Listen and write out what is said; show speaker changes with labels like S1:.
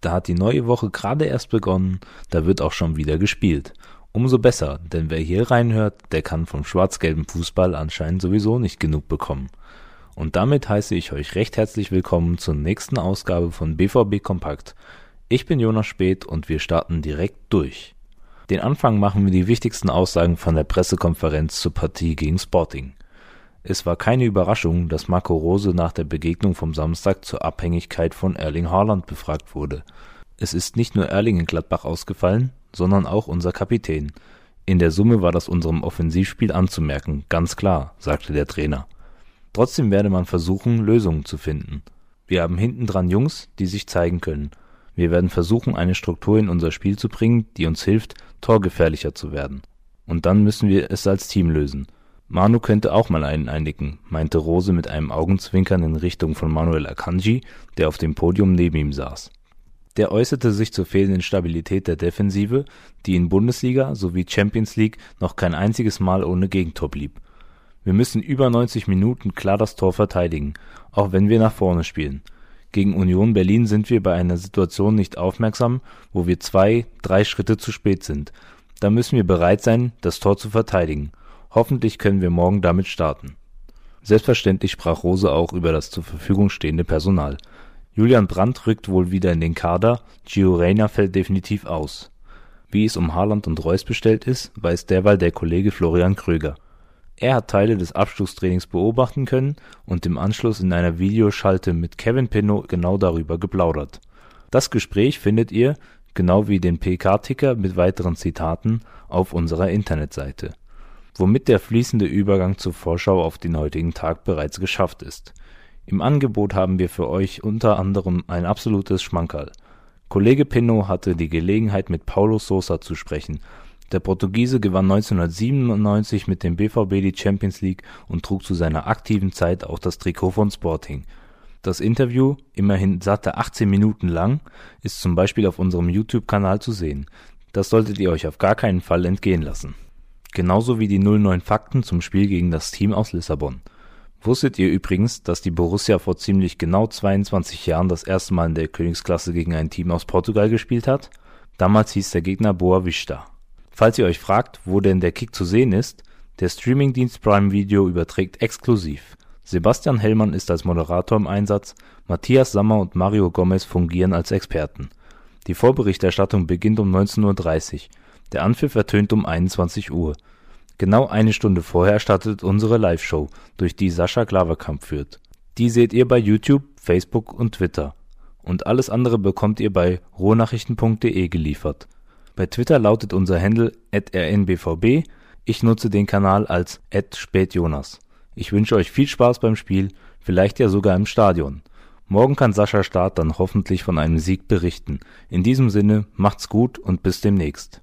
S1: Da hat die neue Woche gerade erst begonnen, da wird auch schon wieder gespielt. Umso besser, denn wer hier reinhört, der kann vom schwarz-gelben Fußball anscheinend sowieso nicht genug bekommen. Und damit heiße ich euch recht herzlich willkommen zur nächsten Ausgabe von BVB Kompakt. Ich bin Jonas Speth und wir starten direkt durch. Den Anfang machen wir die wichtigsten Aussagen von der Pressekonferenz zur Partie gegen Sporting. Es war keine Überraschung, dass Marco Rose nach der Begegnung vom Samstag zur Abhängigkeit von Erling Haaland befragt wurde. Es ist nicht nur Erling in Gladbach ausgefallen, sondern auch unser Kapitän. In der Summe war das unserem Offensivspiel anzumerken, ganz klar, sagte der Trainer. Trotzdem werde man versuchen, Lösungen zu finden. Wir haben hintendran Jungs, die sich zeigen können. Wir werden versuchen, eine Struktur in unser Spiel zu bringen, die uns hilft, torgefährlicher zu werden. Und dann müssen wir es als Team lösen. Manu könnte auch mal einen einnicken, meinte Rose mit einem Augenzwinkern in Richtung von Manuel Akanji, der auf dem Podium neben ihm saß. Der äußerte sich zur fehlenden Stabilität der Defensive, die in Bundesliga sowie Champions League noch kein einziges Mal ohne Gegentor blieb. Wir müssen über 90 Minuten klar das Tor verteidigen, auch wenn wir nach vorne spielen. Gegen Union Berlin sind wir bei einer Situation nicht aufmerksam, wo wir zwei, drei Schritte zu spät sind. Da müssen wir bereit sein, das Tor zu verteidigen Hoffentlich können wir morgen damit starten. Selbstverständlich sprach Rose auch über das zur Verfügung stehende Personal. Julian Brandt rückt wohl wieder in den Kader, Gio Reyna fällt definitiv aus. Wie es um Haaland und Reus bestellt ist, weiß derweil der Kollege Florian Kröger. Er hat Teile des Abschlusstrainings beobachten können und im Anschluss in einer Videoschalte mit Kevin Pinnow genau darüber geplaudert. Das Gespräch findet ihr, genau wie den PK-Ticker mit weiteren Zitaten, auf unserer Internetseite womit der fließende Übergang zur Vorschau auf den heutigen Tag bereits geschafft ist. Im Angebot haben wir für euch unter anderem ein absolutes Schmankerl. Kollege Pinnow hatte die Gelegenheit mit Paulo Sousa zu sprechen. Der Portugiese gewann 1997 mit dem BVB die Champions League und trug zu seiner aktiven Zeit auch das Trikot von Sporting. Das Interview, immerhin satte 18 Minuten lang, ist zum Beispiel auf unserem YouTube-Kanal zu sehen. Das solltet ihr euch auf gar keinen Fall entgehen lassen Genauso wie die 09 Fakten zum Spiel gegen das Team aus Lissabon. Wusstet ihr übrigens, dass die Borussia vor ziemlich genau 22 Jahren das erste Mal in der Königsklasse gegen ein Team aus Portugal gespielt hat? Damals hieß der Gegner Boa Vista. Falls ihr euch fragt, wo denn der Kick zu sehen ist, der Streamingdienst Prime Video überträgt exklusiv. Sebastian Hellmann ist als Moderator im Einsatz, Matthias Sammer und Mario Gomez fungieren als Experten. Die Vorberichterstattung beginnt um 19.30 Uhr der Anpfiff ertönt um 21 Uhr. Genau eine Stunde vorher startet unsere Live-Show, durch die Sascha Klaverkamp führt. Die seht ihr bei YouTube, Facebook und Twitter. Und alles andere bekommt ihr bei rohnachrichten.de geliefert. Bei Twitter lautet unser Handle rnbvb. Ich nutze den Kanal als spätjonas. Ich wünsche euch viel Spaß beim Spiel, vielleicht ja sogar im Stadion. Morgen kann Sascha Staat dann hoffentlich von einem Sieg berichten. In diesem Sinne, macht's gut und bis demnächst.